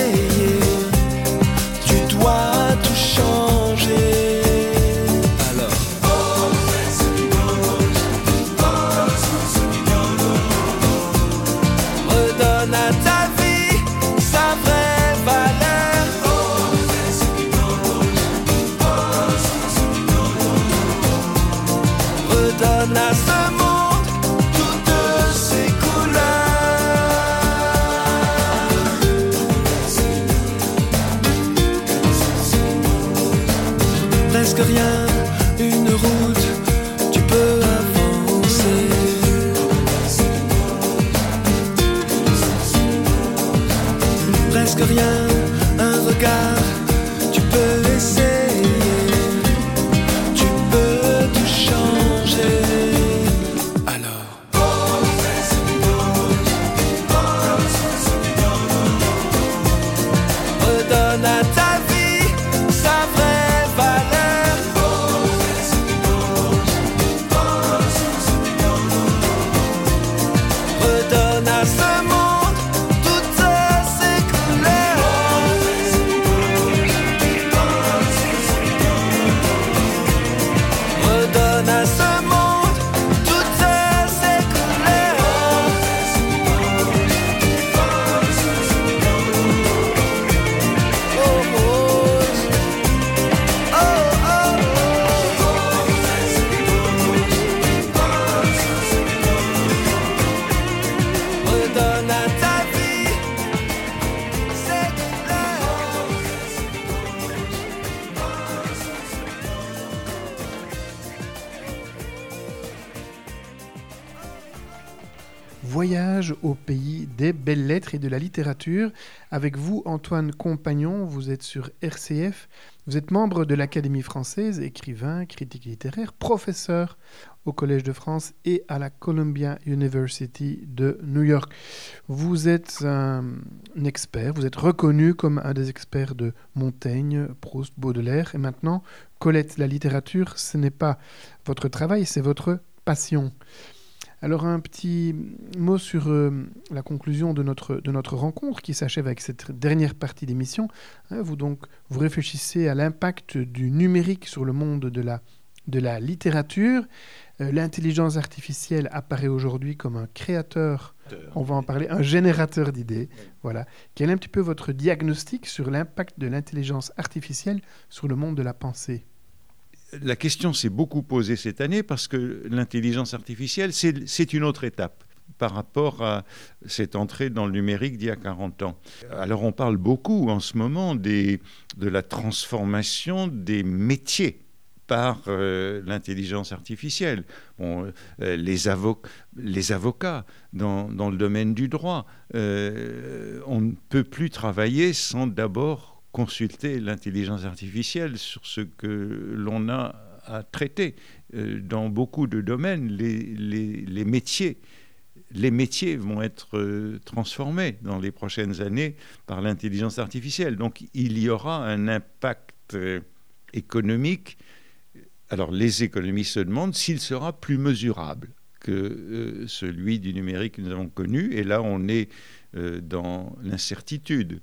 De la littérature. Avec vous, Antoine Compagnon, vous êtes sur RCF. Vous êtes membre de l'Académie française, écrivain, critique littéraire, professeur au Collège de France et à la Columbia University de New York. Vous êtes un, expert, vous êtes reconnu comme un des experts de Montaigne, Proust, Baudelaire. Et maintenant, Colette, la littérature, ce n'est pas votre travail, c'est votre passion. Alors un petit mot sur euh, la conclusion de notre, de notre rencontre qui s'achève avec cette dernière partie d'émission. Hein, vous donc vous réfléchissez à l'impact du numérique sur le monde de la, de la littérature. Euh, l'intelligence artificielle apparaît aujourd'hui comme un créateur, on va en parler, un générateur d'idées. Voilà. Quel est un petit peu votre diagnostic sur l'impact de l'intelligence artificielle sur le monde de la pensée? La question s'est beaucoup posée cette année parce que l'intelligence artificielle, c'est une autre étape par rapport à cette entrée dans le numérique d'il y a 40 ans. Alors on parle beaucoup en ce moment de la transformation des métiers par euh, l'intelligence artificielle. Euh, les, avocats dans, le domaine du droit, euh, on ne peut plus travailler sans d'abord consulter l'intelligence artificielle sur ce que l'on a à traiter. Euh, dans beaucoup de domaines, les, métiers, les métiers vont être euh, transformés dans les prochaines années par l'intelligence artificielle. Donc il y aura un impact euh, économique. Alors les économistes se demandent s'il sera plus mesurable que celui du numérique que nous avons connu. Et là, on est dans l'incertitude.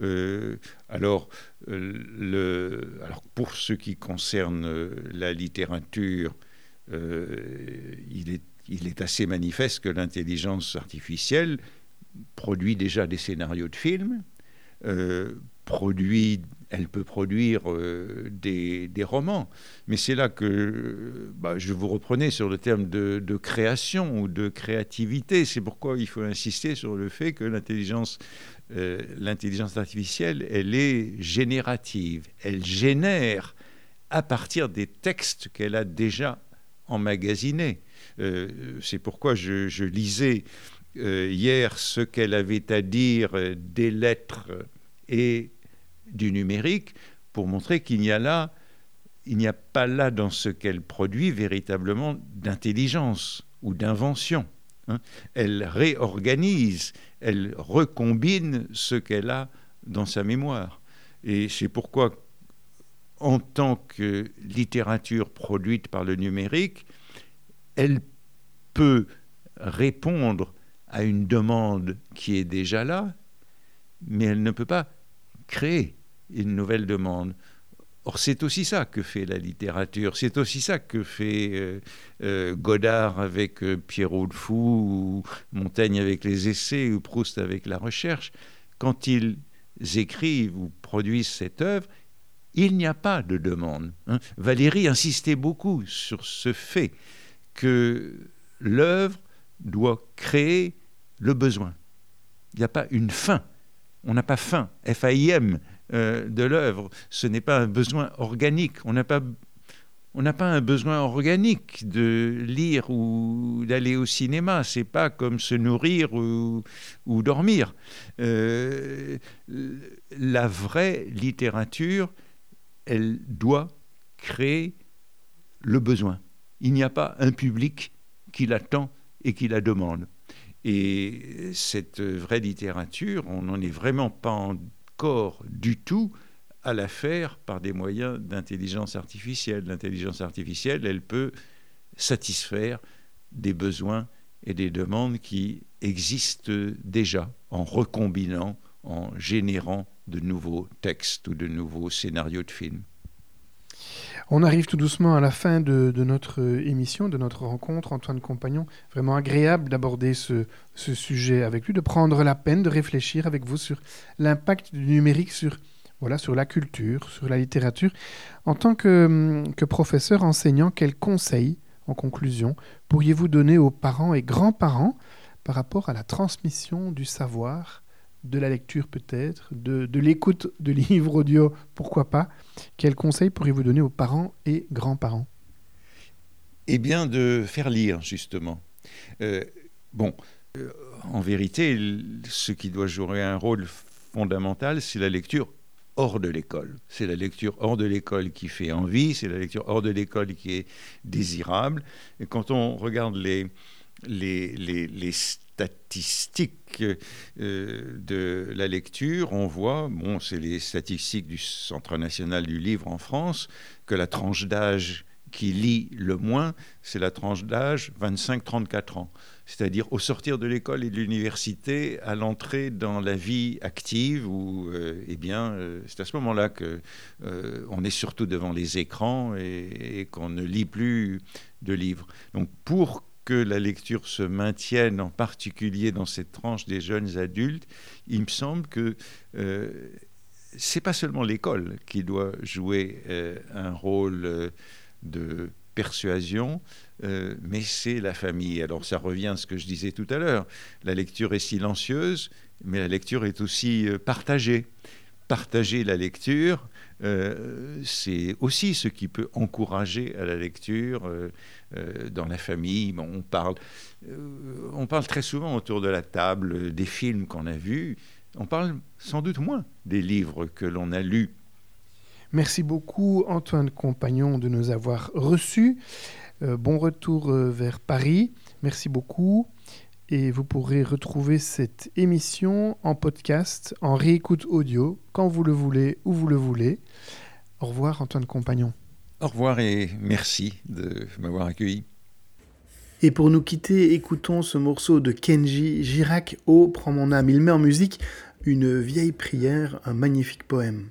Euh, alors, euh, alors, pour ce qui concerne euh, la littérature, il, est, assez manifeste que l'intelligence artificielle produit déjà des scénarios de films, produit, elle peut produire des, des, romans. Mais c'est là que bah, je vous reprenais sur le terme de, de création ou de créativité. C'est pourquoi il faut insister sur le fait que l'intelligence euh, l'intelligence artificielle, elle est générative. Elle génère à partir des textes qu'elle a déjà emmagasinés. Euh, c'est pourquoi je, lisais euh, hier ce qu'elle avait à dire des lettres et du numérique pour montrer qu'il n'y a là, il n'y a pas là dans ce qu'elle produit véritablement d'intelligence ou d'invention. Hein. Elle réorganise, elle recombine ce qu'elle a dans sa mémoire. Et c'est pourquoi, en tant que littérature produite par le numérique, elle peut répondre à une demande qui est déjà là, mais elle ne peut pas créer une nouvelle demande. Or, c'est aussi ça que fait la littérature, c'est aussi ça que fait euh, euh, Godard avec euh, Pierrot le Fou, ou Montaigne avec les essais, ou Proust avec la recherche. Quand ils écrivent ou produisent cette œuvre, il n'y a pas de demande. Hein. Valérie insistait beaucoup sur ce fait que l'œuvre doit créer le besoin. Il n'y a pas une fin. On n'a pas faim, F-A-I-M, euh, de l'œuvre. Ce n'est pas un besoin organique. On n'a pas on n'a pas un besoin organique de lire ou d'aller au cinéma. C'est pas comme se nourrir ou, dormir. Euh, la vraie littérature, elle doit créer le besoin. Il n'y a pas un public qui l'attend et qui la demande. Et cette vraie littérature, on n'en est vraiment pas du tout à la faire par des moyens d'intelligence artificielle. L'intelligence artificielle, elle peut satisfaire des besoins et des demandes qui existent déjà en recombinant, en générant de nouveaux textes ou de nouveaux scénarios de films. On arrive tout doucement à la fin de, notre émission, de notre rencontre. Antoine Compagnon, vraiment agréable d'aborder ce, sujet avec lui, de prendre la peine de réfléchir avec vous sur l'impact du numérique sur, voilà, sur la culture, sur la littérature. En tant que, que professeur enseignant, quels conseils, en conclusion, pourriez-vous donner aux parents et grands-parents par rapport à la transmission du savoir de la lecture peut-être, de, l'écoute de [LAUGHS] livres audio, pourquoi pas. Quels conseils pourriez-vous donner aux parents et grands-parents? Eh bien, de faire lire, justement. Euh, bon, en vérité, ce qui doit jouer un rôle fondamental, c'est la lecture hors de l'école. C'est la lecture hors de l'école qui fait envie, c'est la lecture hors de l'école qui est désirable. Et quand on regarde les, les, les, statistiques euh, de la lecture, on voit, bon, c'est les statistiques du Centre national du livre en France, que la tranche d'âge qui lit le moins, c'est la tranche d'âge 25-34 ans c'est-à-dire au sortir de l'école et de l'université, à l'entrée dans la vie active, où euh, eh bien, euh, c'est à ce moment-là euh, on est surtout devant les écrans et, qu'on ne lit plus de livres. Donc, pour que la lecture se maintienne, en particulier dans cette tranche des jeunes adultes, il me semble que c'est pas seulement l'école qui doit jouer un rôle de persuasion, euh, mais c'est la famille. Alors ça revient à ce que je disais tout à l'heure. La lecture est silencieuse, mais la lecture est aussi euh, partagée. Partager la lecture, euh, c'est aussi ce qui peut encourager à la lecture dans la famille. on, parle, on parle très souvent autour de la table des films qu'on a vus. On parle sans doute moins des livres que l'on a lus. Merci beaucoup Antoine Compagnon de nous avoir reçus. Euh, bon retour euh, vers Paris. Merci beaucoup. Et vous pourrez retrouver cette émission en podcast, en réécoute audio, quand vous le voulez, où vous le voulez. Au revoir Antoine Compagnon. Au revoir et merci de m'avoir accueilli. Et pour nous quitter, écoutons ce morceau de Kenji Girac, Oh, prends mon âme. Il met en musique une vieille prière, un magnifique poème.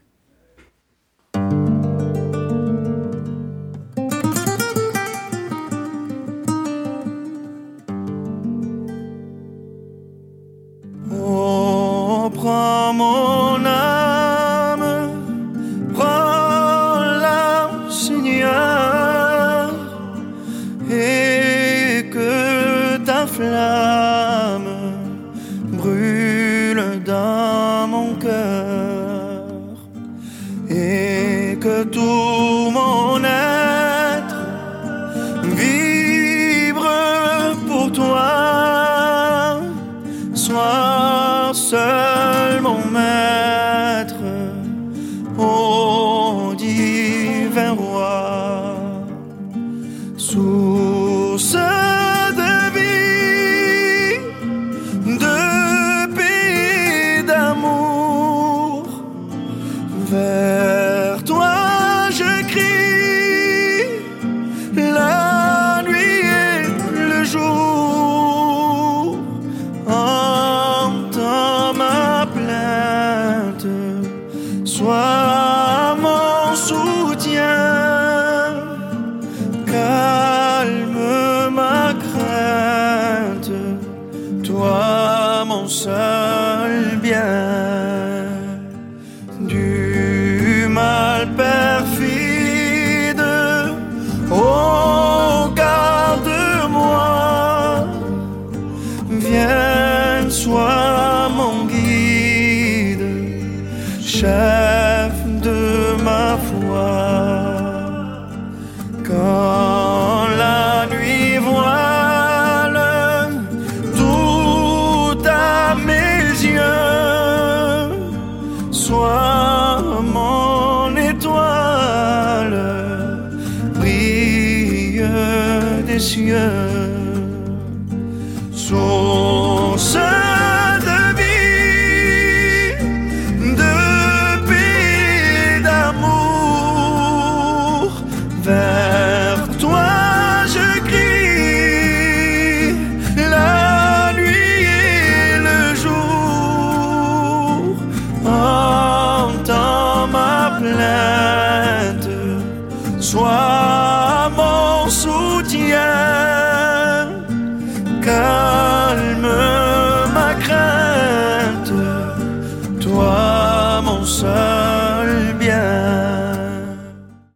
Sois